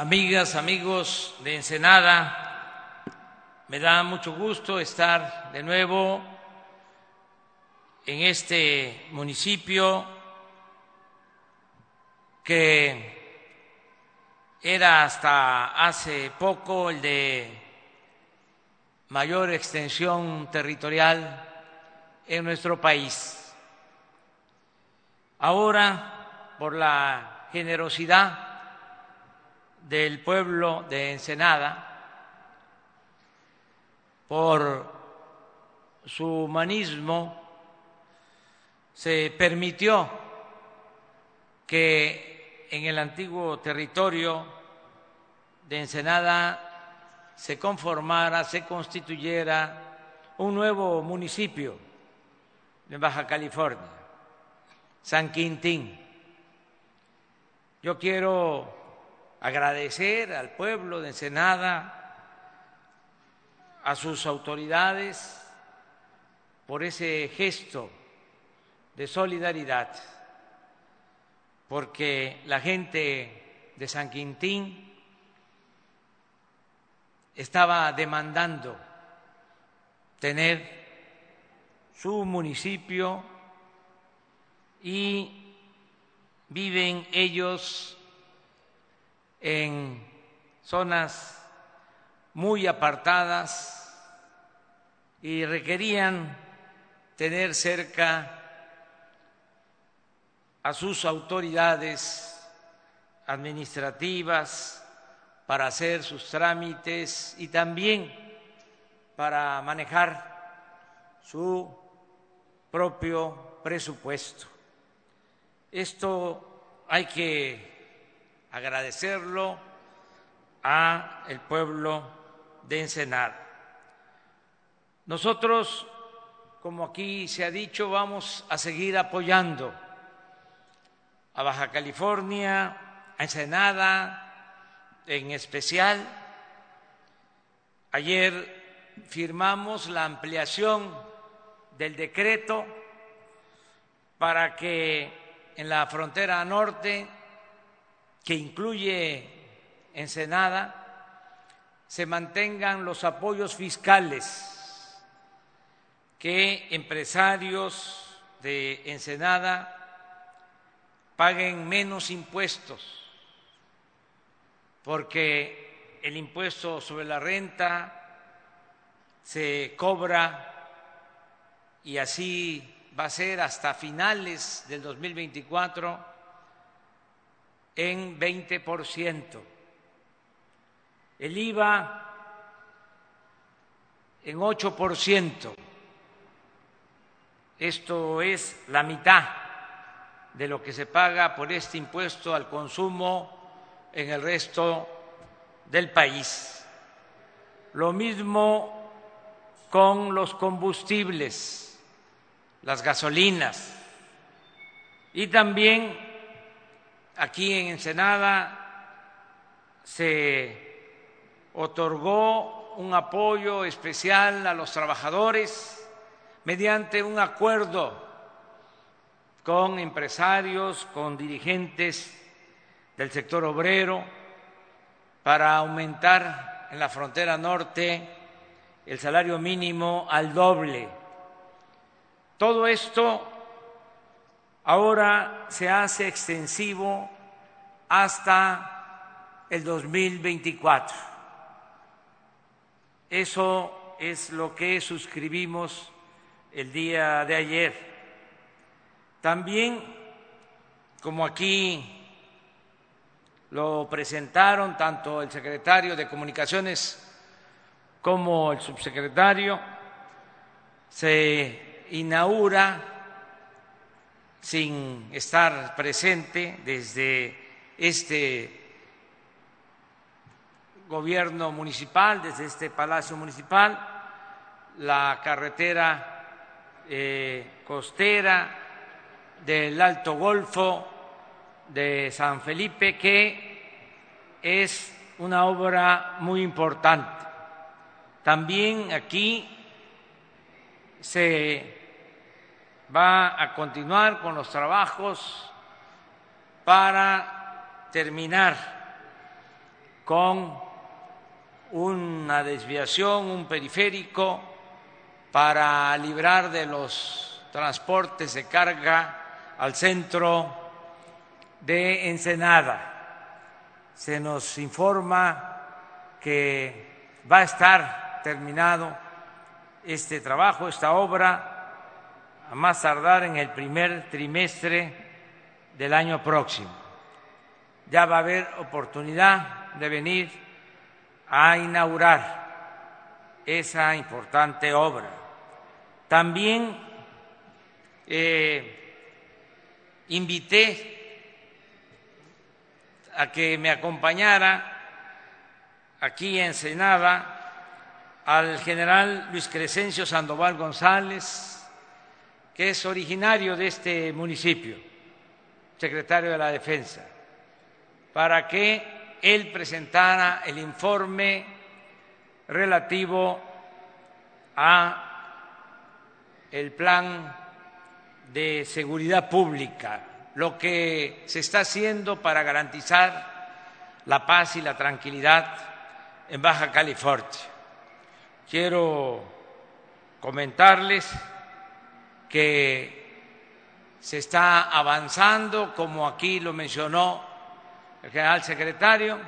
amigas, amigos de Ensenada, me da mucho gusto estar de nuevo en este municipio que era hasta hace poco el de mayor extensión territorial en nuestro país. Ahora, por la generosidad del pueblo de Ensenada, por su humanismo, se permitió que en el antiguo territorio de Ensenada se conformara, se constituyera un nuevo municipio de Baja California, San Quintín. Yo quiero agradecer al pueblo de Ensenada, a sus autoridades, por ese gesto de solidaridad, porque la gente de San Quintín estaba demandando tener su municipio y viven ellos en zonas muy apartadas y requerían tener cerca a sus autoridades administrativas para hacer sus trámites y también para manejar su propio presupuesto. Esto hay que agradecerlo a el pueblo de Ensenada. Nosotros, como aquí se ha dicho, vamos a seguir apoyando a Baja California, a Ensenada en especial. Ayer firmamos la ampliación del decreto para que en la frontera norte que incluye Ensenada, se mantengan los apoyos fiscales, que empresarios de Ensenada paguen menos impuestos, porque el impuesto sobre la renta se cobra y así va a ser hasta finales del 2024 en 20%. El IVA en 8%. Esto es la mitad de lo que se paga por este impuesto al consumo en el resto del país. Lo mismo con los combustibles, las gasolinas y también Aquí en Ensenada se otorgó un apoyo especial a los trabajadores mediante un acuerdo con empresarios, con dirigentes del sector obrero, para aumentar en la frontera norte el salario mínimo al doble. Todo esto ahora se hace extensivo hasta el 2024. Eso es lo que suscribimos el día de ayer. También, como aquí lo presentaron tanto el secretario de Comunicaciones como el subsecretario, se inaugura sin estar presente desde este gobierno municipal, desde este palacio municipal, la carretera eh, costera del Alto Golfo de San Felipe, que es una obra muy importante. También aquí se va a continuar con los trabajos para terminar con una desviación, un periférico para librar de los transportes de carga al centro de Ensenada. Se nos informa que va a estar terminado este trabajo, esta obra, a más tardar en el primer trimestre del año próximo. Ya va a haber oportunidad de venir a inaugurar esa importante obra. También eh, invité a que me acompañara aquí en Senada al general Luis Crescencio Sandoval González, que es originario de este municipio, secretario de la Defensa, para que él presentara el informe relativo a el plan de seguridad pública, lo que se está haciendo para garantizar la paz y la tranquilidad en Baja California. Quiero comentarles que se está avanzando, como aquí lo mencionó el general secretario,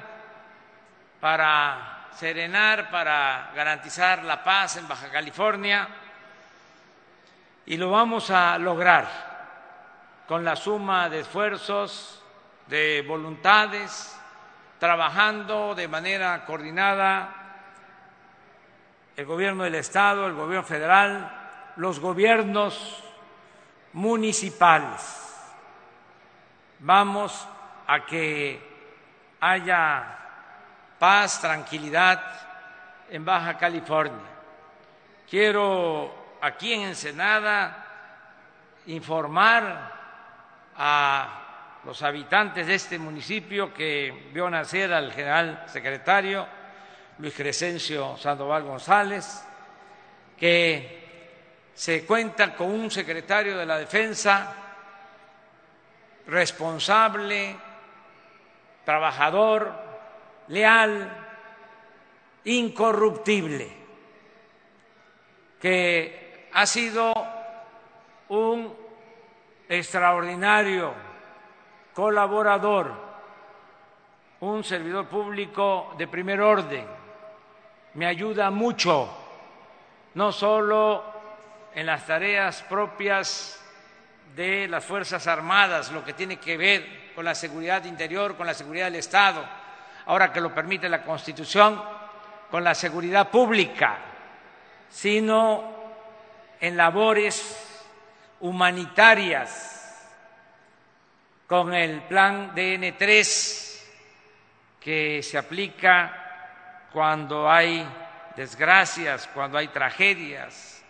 para serenar, para garantizar la paz en Baja California y lo vamos a lograr con la suma de esfuerzos, de voluntades, trabajando de manera coordinada el gobierno del Estado, el gobierno federal, los gobiernos municipales. Vamos a que haya paz, tranquilidad en Baja California. Quiero aquí en Ensenada informar a los habitantes de este municipio que vio nacer al general secretario Luis Crescencio Sandoval González, que se cuenta con un secretario de la Defensa responsable, trabajador, leal, incorruptible, que ha sido un extraordinario colaborador, un servidor público de primer orden. Me ayuda mucho, no solo en las tareas propias de las Fuerzas Armadas, lo que tiene que ver con la seguridad interior, con la seguridad del Estado, ahora que lo permite la Constitución, con la seguridad pública, sino en labores humanitarias, con el plan DN3 que se aplica cuando hay desgracias, cuando hay tragedias,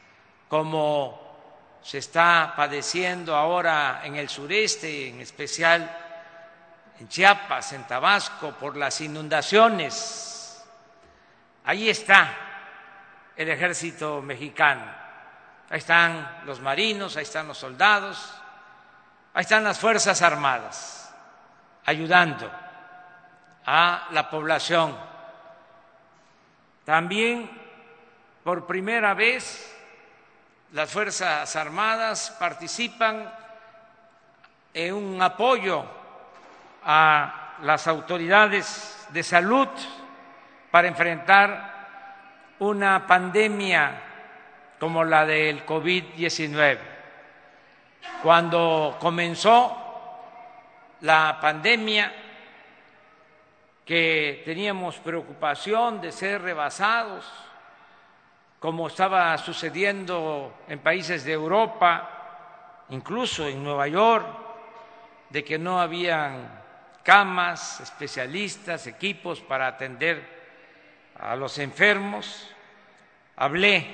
como se está padeciendo ahora en el sureste, en especial en Chiapas, en Tabasco, por las inundaciones. Ahí está el ejército mexicano, ahí están los marinos, ahí están los soldados, ahí están las Fuerzas Armadas, ayudando a la población también, por primera vez, las Fuerzas Armadas participan en un apoyo a las autoridades de salud para enfrentar una pandemia como la del COVID-19. Cuando comenzó la pandemia, que teníamos preocupación de ser rebasados, como estaba sucediendo en países de Europa, incluso en Nueva York, de que no habían camas, especialistas, equipos para atender a los enfermos. Hablé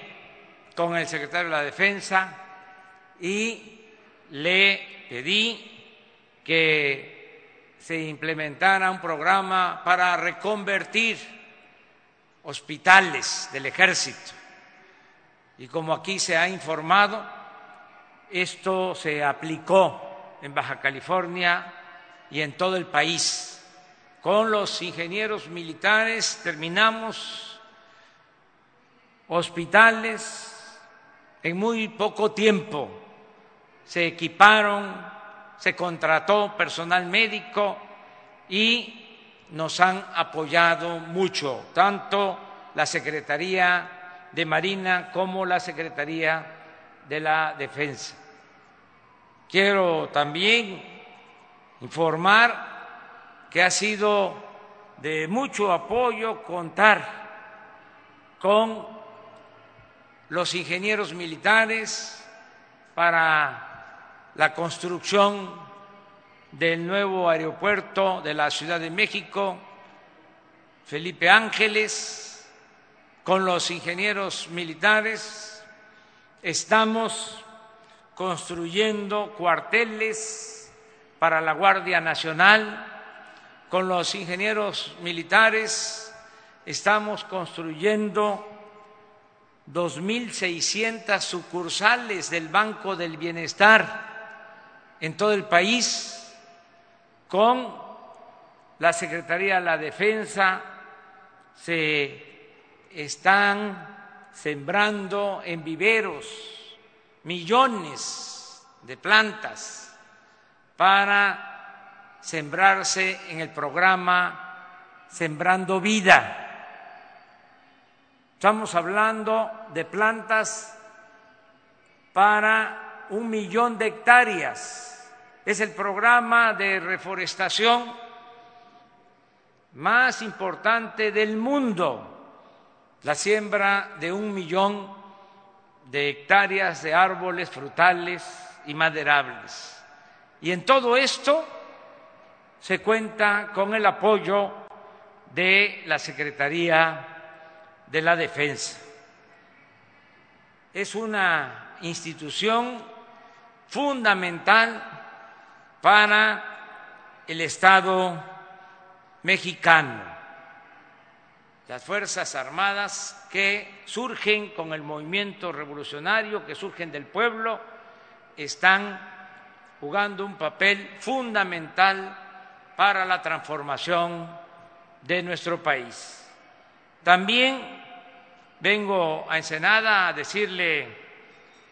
con el secretario de la Defensa y le pedí que se implementara un programa para reconvertir hospitales del ejército. Y como aquí se ha informado, esto se aplicó en Baja California y en todo el país con los ingenieros militares terminamos hospitales en muy poco tiempo. Se equiparon, se contrató personal médico y nos han apoyado mucho, tanto la Secretaría de Marina como la Secretaría de la Defensa. Quiero también informar que ha sido de mucho apoyo contar con los ingenieros militares para la construcción del nuevo aeropuerto de la Ciudad de México, Felipe Ángeles, con los ingenieros militares, estamos construyendo cuarteles para la Guardia Nacional, con los ingenieros militares estamos construyendo 2.600 sucursales del Banco del Bienestar en todo el país, con la Secretaría de la Defensa se están sembrando en viveros millones de plantas para sembrarse en el programa Sembrando Vida. Estamos hablando de plantas para un millón de hectáreas. Es el programa de reforestación más importante del mundo, la siembra de un millón de hectáreas de árboles frutales y maderables. Y en todo esto se cuenta con el apoyo de la Secretaría de la Defensa. Es una institución fundamental para el Estado mexicano las Fuerzas Armadas que surgen con el movimiento revolucionario, que surgen del pueblo, están jugando un papel fundamental para la transformación de nuestro país. También vengo a Ensenada a decirle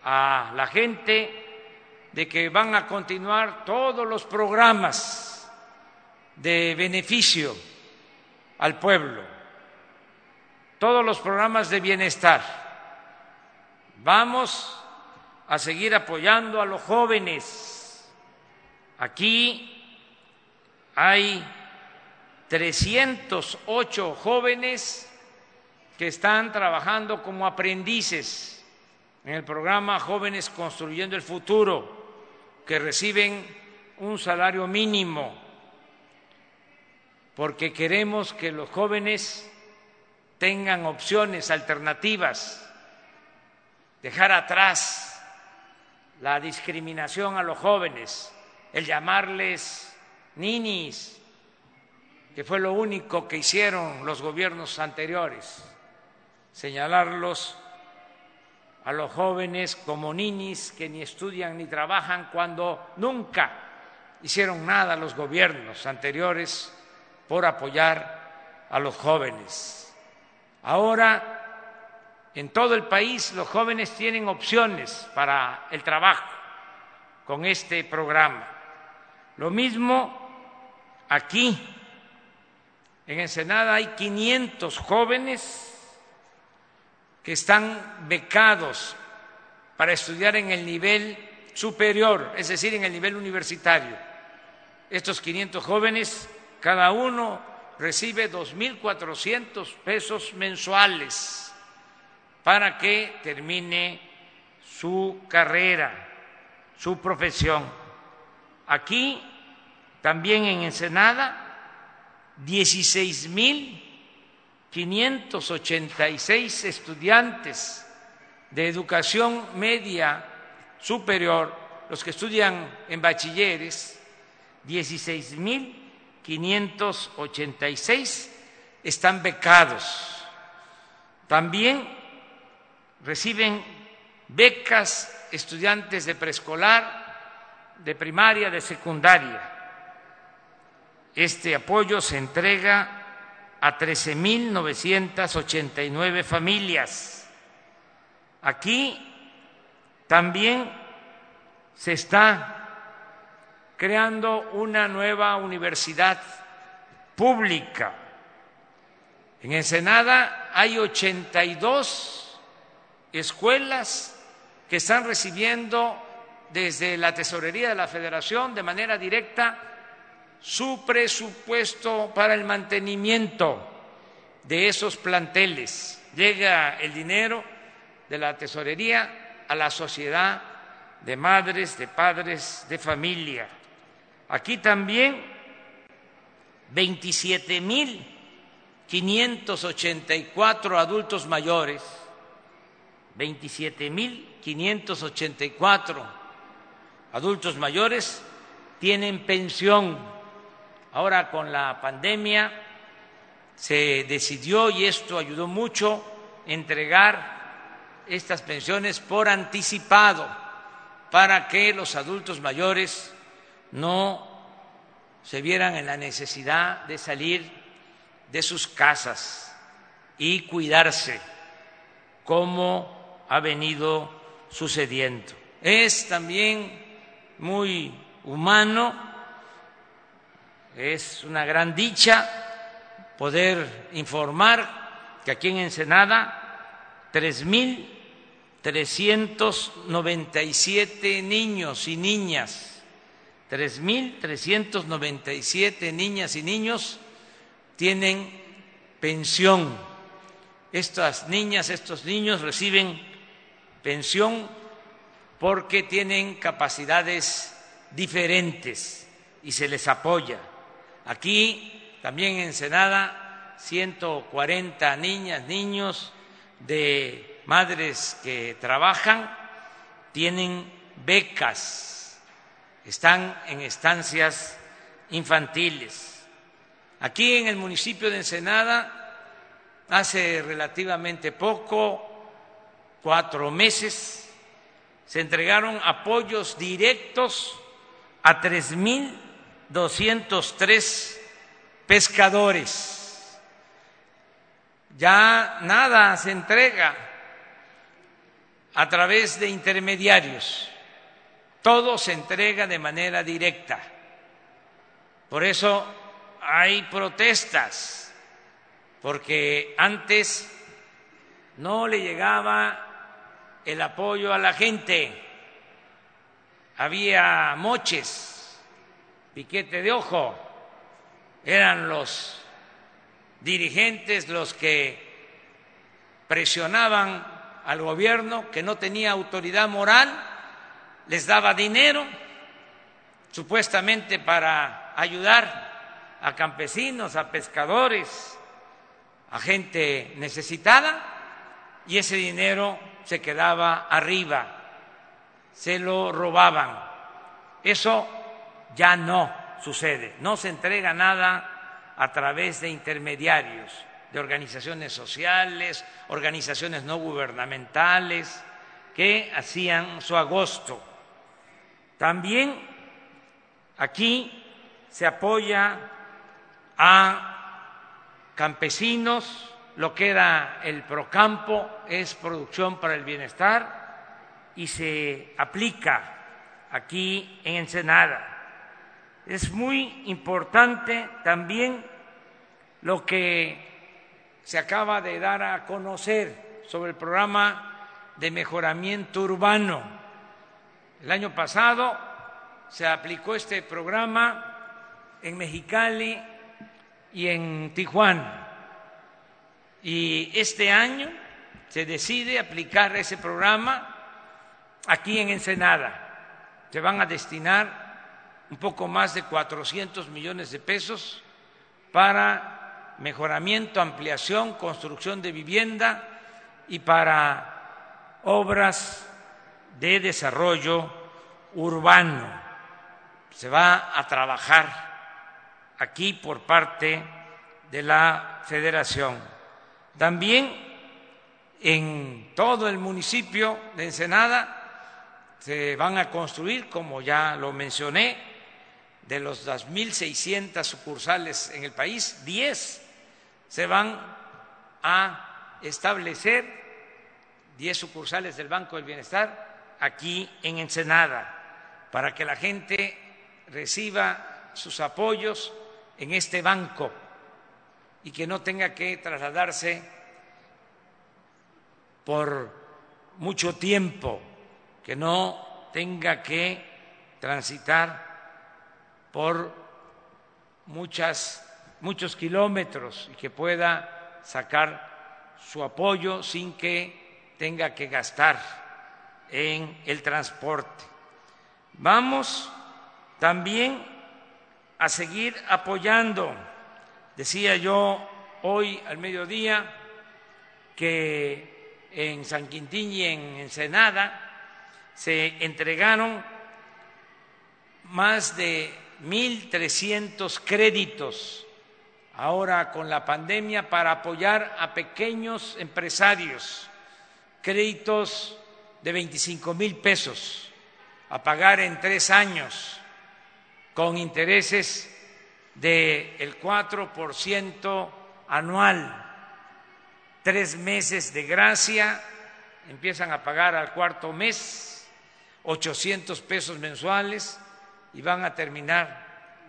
a la gente de que van a continuar todos los programas de beneficio al pueblo todos los programas de bienestar. Vamos a seguir apoyando a los jóvenes. Aquí hay 308 jóvenes que están trabajando como aprendices en el programa Jóvenes Construyendo el Futuro, que reciben un salario mínimo, porque queremos que los jóvenes tengan opciones alternativas, dejar atrás la discriminación a los jóvenes, el llamarles ninis, que fue lo único que hicieron los gobiernos anteriores, señalarlos a los jóvenes como ninis que ni estudian ni trabajan cuando nunca hicieron nada los gobiernos anteriores por apoyar a los jóvenes. Ahora, en todo el país, los jóvenes tienen opciones para el trabajo con este programa. Lo mismo aquí. En Ensenada hay 500 jóvenes que están becados para estudiar en el nivel superior, es decir, en el nivel universitario. Estos 500 jóvenes, cada uno recibe 2.400 pesos mensuales para que termine su carrera, su profesión. Aquí, también en Ensenada, 16.586 estudiantes de educación media superior, los que estudian en bachilleres, 16.000 586 están becados. También reciben becas estudiantes de preescolar, de primaria, de secundaria. este apoyo se entrega a 13.989 familias. Aquí también se está creando una nueva universidad pública. En Ensenada hay 82 escuelas que están recibiendo desde la Tesorería de la Federación de manera directa su presupuesto para el mantenimiento de esos planteles. Llega el dinero de la Tesorería a la sociedad de madres, de padres, de familia. Aquí también 27.584 adultos mayores, 27.584 adultos mayores tienen pensión. Ahora con la pandemia se decidió, y esto ayudó mucho, entregar estas pensiones por anticipado para que los adultos mayores no se vieran en la necesidad de salir de sus casas y cuidarse, como ha venido sucediendo. Es también muy humano, es una gran dicha poder informar que aquí en Ensenada tres mil trescientos noventa y siete niños y niñas 3.397 niñas y niños tienen pensión. Estas niñas, estos niños reciben pensión porque tienen capacidades diferentes y se les apoya. Aquí también en Senada, 140 niñas, niños de madres que trabajan tienen becas están en estancias infantiles. Aquí en el municipio de Ensenada, hace relativamente poco, cuatro meses, se entregaron apoyos directos a 3.203 pescadores. Ya nada se entrega a través de intermediarios todo se entrega de manera directa. Por eso hay protestas, porque antes no le llegaba el apoyo a la gente, había moches, piquete de ojo, eran los dirigentes los que presionaban al gobierno que no tenía autoridad moral les daba dinero supuestamente para ayudar a campesinos, a pescadores, a gente necesitada, y ese dinero se quedaba arriba, se lo robaban. Eso ya no sucede, no se entrega nada a través de intermediarios, de organizaciones sociales, organizaciones no gubernamentales, que hacían su agosto también aquí se apoya a campesinos, lo que era el Procampo es producción para el bienestar y se aplica aquí en Ensenada. Es muy importante también lo que se acaba de dar a conocer sobre el programa de mejoramiento urbano el año pasado se aplicó este programa en Mexicali y en Tijuana. Y este año se decide aplicar ese programa aquí en Ensenada. Se van a destinar un poco más de 400 millones de pesos para mejoramiento, ampliación, construcción de vivienda y para obras de Desarrollo Urbano. Se va a trabajar aquí por parte de la Federación. También en todo el municipio de Ensenada se van a construir, como ya lo mencioné, de los 2.600 sucursales en el país, 10 se van a establecer, 10 sucursales del Banco del Bienestar aquí en Ensenada, para que la gente reciba sus apoyos en este banco y que no tenga que trasladarse por mucho tiempo, que no tenga que transitar por muchas, muchos kilómetros y que pueda sacar su apoyo sin que tenga que gastar en el transporte. Vamos también a seguir apoyando, decía yo hoy al mediodía, que en San Quintín y en Ensenada se entregaron más de 1.300 créditos ahora con la pandemia para apoyar a pequeños empresarios, créditos de 25 mil pesos a pagar en tres años con intereses del 4% anual, tres meses de gracia, empiezan a pagar al cuarto mes, 800 pesos mensuales y van a terminar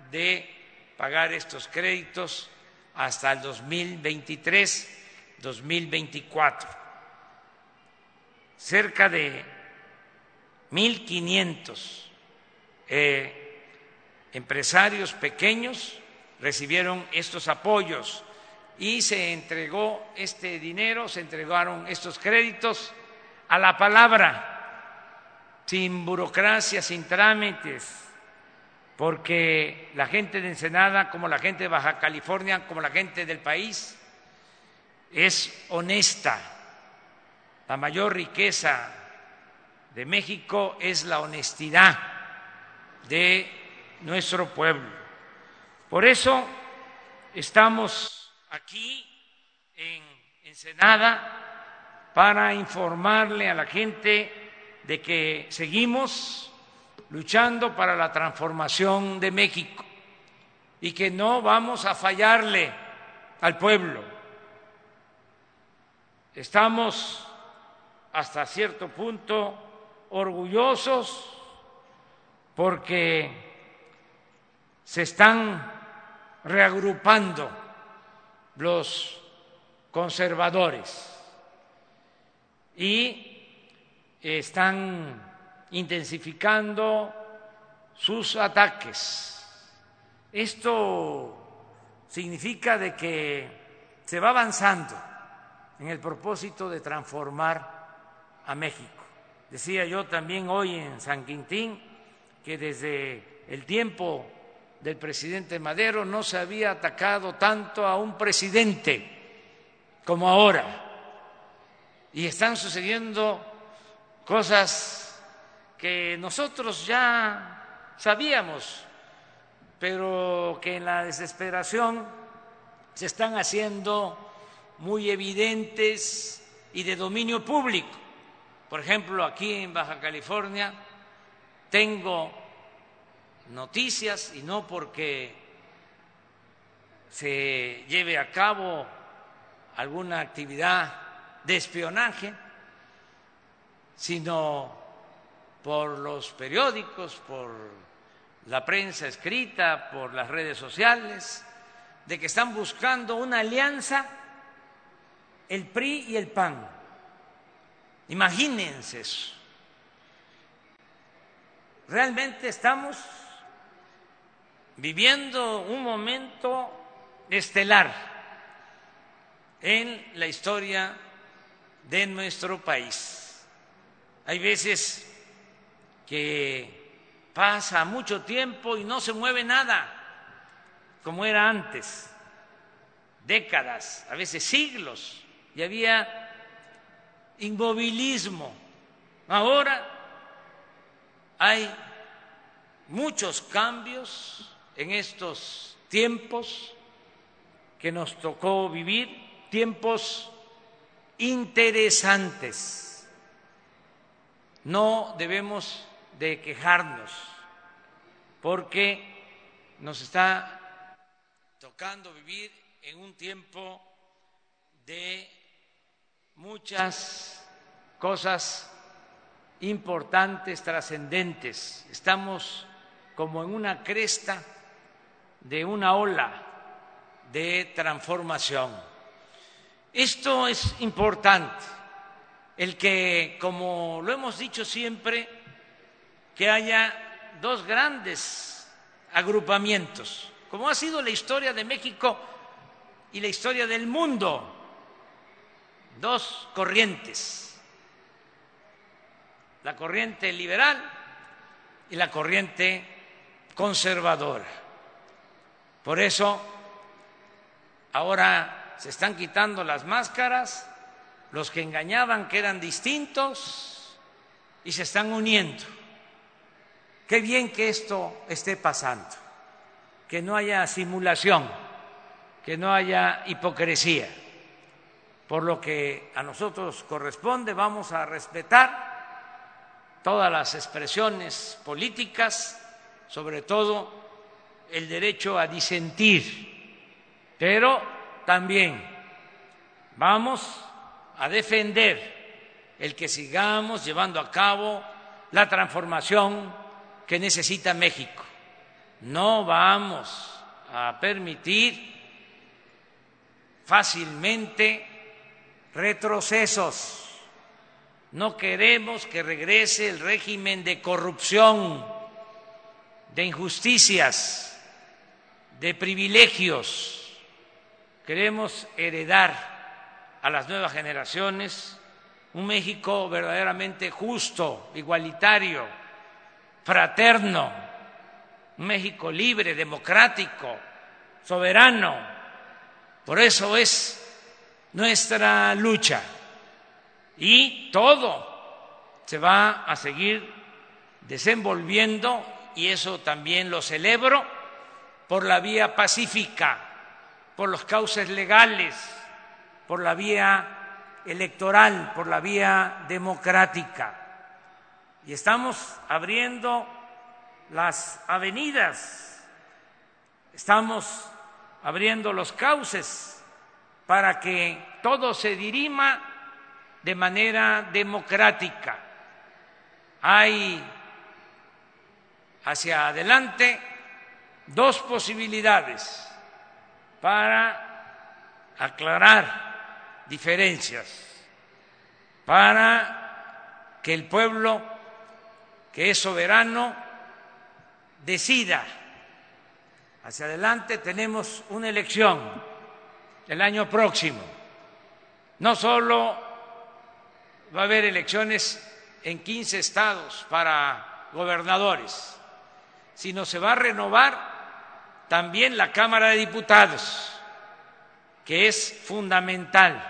de pagar estos créditos hasta el 2023-2024. Cerca de 1.500 eh, empresarios pequeños recibieron estos apoyos y se entregó este dinero, se entregaron estos créditos a la palabra, sin burocracia, sin trámites porque la gente de Ensenada, como la gente de Baja California, como la gente del país, es honesta. La mayor riqueza de México es la honestidad de nuestro pueblo. Por eso estamos aquí en Ensenada para informarle a la gente de que seguimos luchando para la transformación de México y que no vamos a fallarle al pueblo. Estamos hasta cierto punto orgullosos porque se están reagrupando los conservadores y están intensificando sus ataques. Esto significa de que se va avanzando en el propósito de transformar a México. Decía yo también hoy en San Quintín que desde el tiempo del presidente Madero no se había atacado tanto a un presidente como ahora. Y están sucediendo cosas que nosotros ya sabíamos, pero que en la desesperación se están haciendo muy evidentes y de dominio público. Por ejemplo, aquí en Baja California tengo noticias, y no porque se lleve a cabo alguna actividad de espionaje, sino por los periódicos, por la prensa escrita, por las redes sociales, de que están buscando una alianza el PRI y el PAN. Imagínense eso. Realmente estamos viviendo un momento estelar en la historia de nuestro país. Hay veces que pasa mucho tiempo y no se mueve nada, como era antes, décadas, a veces siglos, y había inmovilismo. Ahora hay muchos cambios en estos tiempos que nos tocó vivir, tiempos interesantes. No debemos de quejarnos, porque nos está tocando vivir en un tiempo de muchas cosas importantes, trascendentes. Estamos como en una cresta de una ola de transformación. Esto es importante, el que, como lo hemos dicho siempre, que haya dos grandes agrupamientos, como ha sido la historia de México y la historia del mundo, dos corrientes, la corriente liberal y la corriente conservadora. Por eso, ahora se están quitando las máscaras, los que engañaban que eran distintos, y se están uniendo. Qué bien que esto esté pasando, que no haya simulación, que no haya hipocresía. Por lo que a nosotros corresponde, vamos a respetar todas las expresiones políticas, sobre todo el derecho a disentir, pero también vamos a defender el que sigamos llevando a cabo la transformación que necesita México. No vamos a permitir fácilmente retrocesos. No queremos que regrese el régimen de corrupción, de injusticias, de privilegios. Queremos heredar a las nuevas generaciones un México verdaderamente justo, igualitario, fraterno, un México libre, democrático, soberano. Por eso es nuestra lucha. Y todo se va a seguir desenvolviendo, y eso también lo celebro, por la vía pacífica, por los cauces legales, por la vía electoral, por la vía democrática y estamos abriendo las avenidas, estamos abriendo los cauces para que todo se dirima de manera democrática. Hay hacia adelante dos posibilidades para aclarar diferencias, para que el pueblo que es soberano, decida. Hacia adelante tenemos una elección el año próximo. No solo va a haber elecciones en 15 estados para gobernadores, sino se va a renovar también la Cámara de Diputados, que es fundamental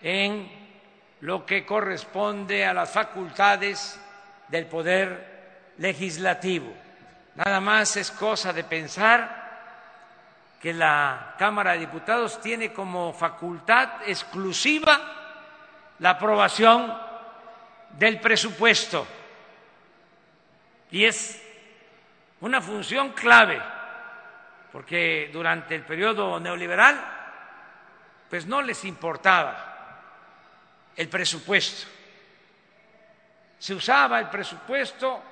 en lo que corresponde a las facultades del poder legislativo. Nada más es cosa de pensar que la Cámara de Diputados tiene como facultad exclusiva la aprobación del presupuesto. Y es una función clave porque durante el periodo neoliberal pues no les importaba el presupuesto. Se usaba el presupuesto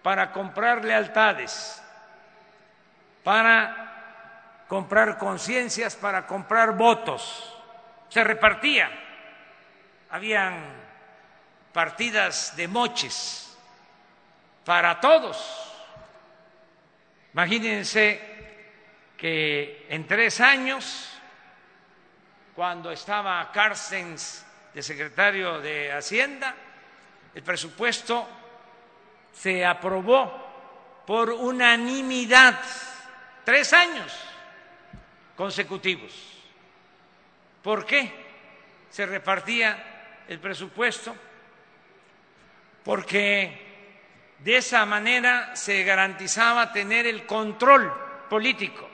para comprar lealtades, para comprar conciencias, para comprar votos. Se repartía. Habían partidas de moches para todos. Imagínense que en tres años, cuando estaba Carstens de secretario de Hacienda, el presupuesto se aprobó por unanimidad, tres años consecutivos. ¿Por qué se repartía el presupuesto? Porque de esa manera se garantizaba tener el control político.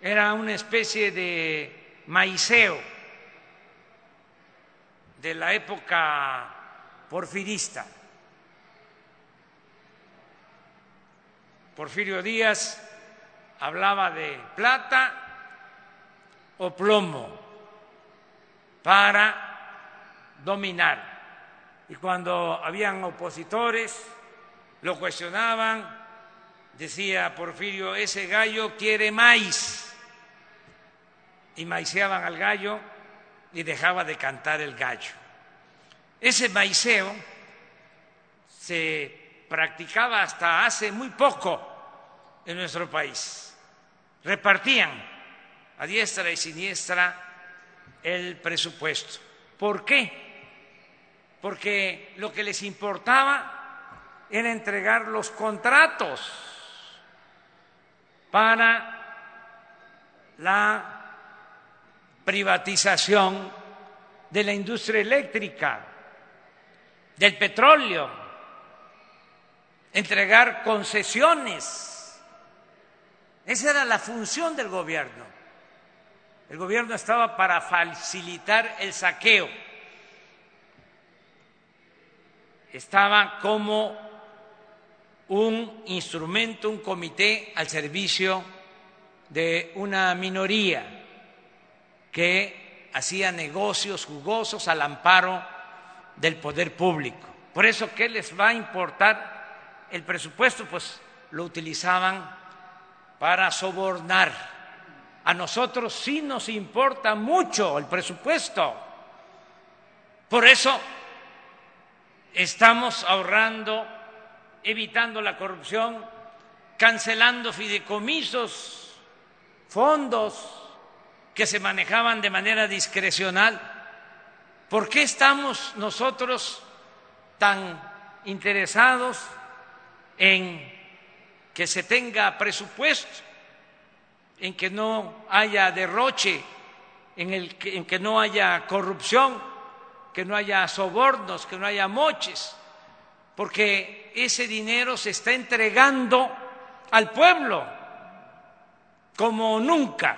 Era una especie de maiceo de la época porfirista. Porfirio Díaz hablaba de plata o plomo para dominar. Y cuando habían opositores, lo cuestionaban, decía Porfirio, ese gallo quiere maíz. Y maiceaban al gallo y dejaba de cantar el gallo. Ese maiceo se practicaba hasta hace muy poco en nuestro país. Repartían a diestra y siniestra el presupuesto. ¿Por qué? Porque lo que les importaba era entregar los contratos para la privatización de la industria eléctrica, del petróleo, entregar concesiones. Esa era la función del gobierno. El gobierno estaba para facilitar el saqueo. Estaba como un instrumento, un comité al servicio de una minoría que hacía negocios jugosos al amparo del poder público. Por eso, ¿qué les va a importar el presupuesto? Pues lo utilizaban para sobornar. A nosotros sí nos importa mucho el presupuesto. Por eso estamos ahorrando, evitando la corrupción, cancelando fideicomisos, fondos que se manejaban de manera discrecional. ¿Por qué estamos nosotros tan interesados en que se tenga presupuesto, en que no haya derroche, en, el que, en que no haya corrupción, que no haya sobornos, que no haya moches? Porque ese dinero se está entregando al pueblo como nunca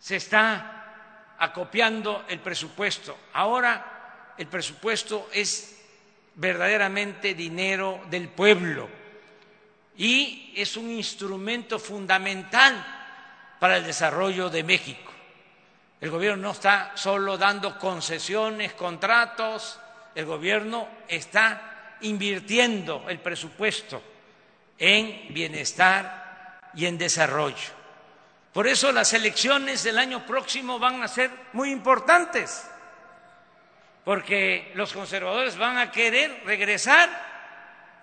se está acopiando el presupuesto. Ahora el presupuesto es verdaderamente dinero del pueblo y es un instrumento fundamental para el desarrollo de México. El gobierno no está solo dando concesiones, contratos, el gobierno está invirtiendo el presupuesto en bienestar y en desarrollo. Por eso las elecciones del año próximo van a ser muy importantes, porque los conservadores van a querer regresar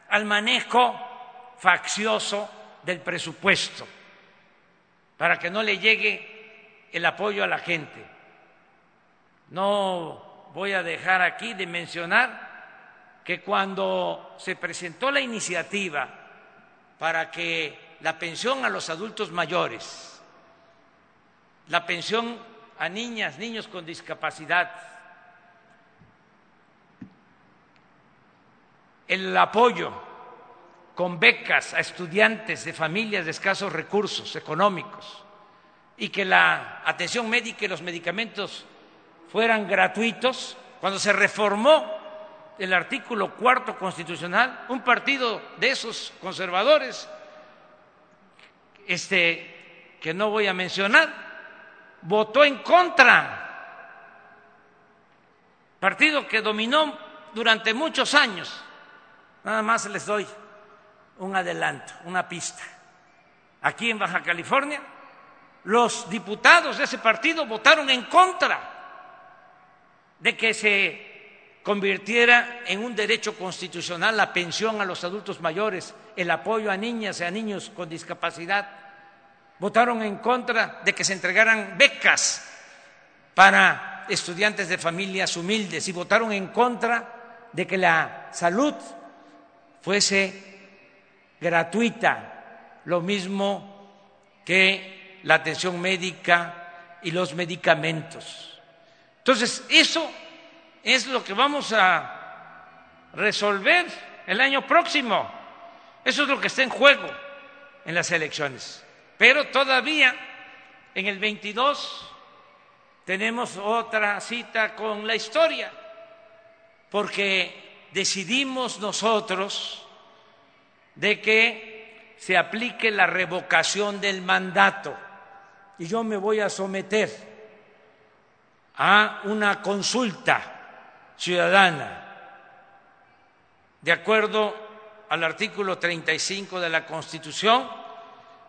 al manejo faccioso del presupuesto, para que no le llegue el apoyo a la gente. No voy a dejar aquí de mencionar que cuando se presentó la iniciativa para que la pensión a los adultos mayores la pensión a niñas, niños con discapacidad, el apoyo con becas a estudiantes de familias de escasos recursos económicos y que la atención médica y los medicamentos fueran gratuitos, cuando se reformó el artículo cuarto constitucional, un partido de esos conservadores, este, que no voy a mencionar, votó en contra. Partido que dominó durante muchos años. Nada más les doy un adelanto, una pista. Aquí en Baja California, los diputados de ese partido votaron en contra de que se convirtiera en un derecho constitucional la pensión a los adultos mayores, el apoyo a niñas y a niños con discapacidad votaron en contra de que se entregaran becas para estudiantes de familias humildes y votaron en contra de que la salud fuese gratuita, lo mismo que la atención médica y los medicamentos. Entonces, eso es lo que vamos a resolver el año próximo. Eso es lo que está en juego en las elecciones. Pero todavía en el 22 tenemos otra cita con la historia, porque decidimos nosotros de que se aplique la revocación del mandato. Y yo me voy a someter a una consulta ciudadana de acuerdo al artículo 35 de la Constitución,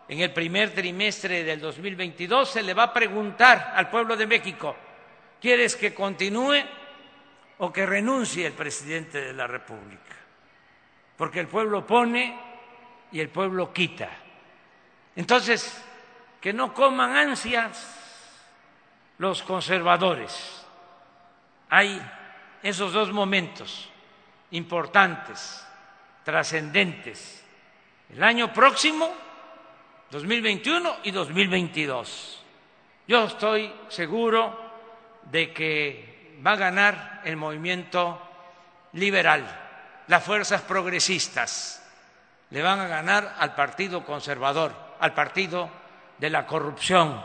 en el primer trimestre del 2022 se le va a preguntar al pueblo de México, ¿quieres que continúe o que renuncie el presidente de la República? Porque el pueblo pone y el pueblo quita. Entonces, que no coman ansias los conservadores. Hay esos dos momentos importantes, trascendentes. El año próximo, 2021 y 2022. Yo estoy seguro de que va a ganar el movimiento liberal, las fuerzas progresistas le van a ganar al Partido Conservador, al Partido de la Corrupción,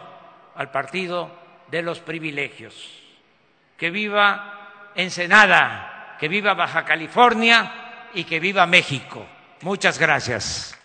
al Partido de los Privilegios. Que viva Ensenada, que viva Baja California y que viva México. Muchas gracias.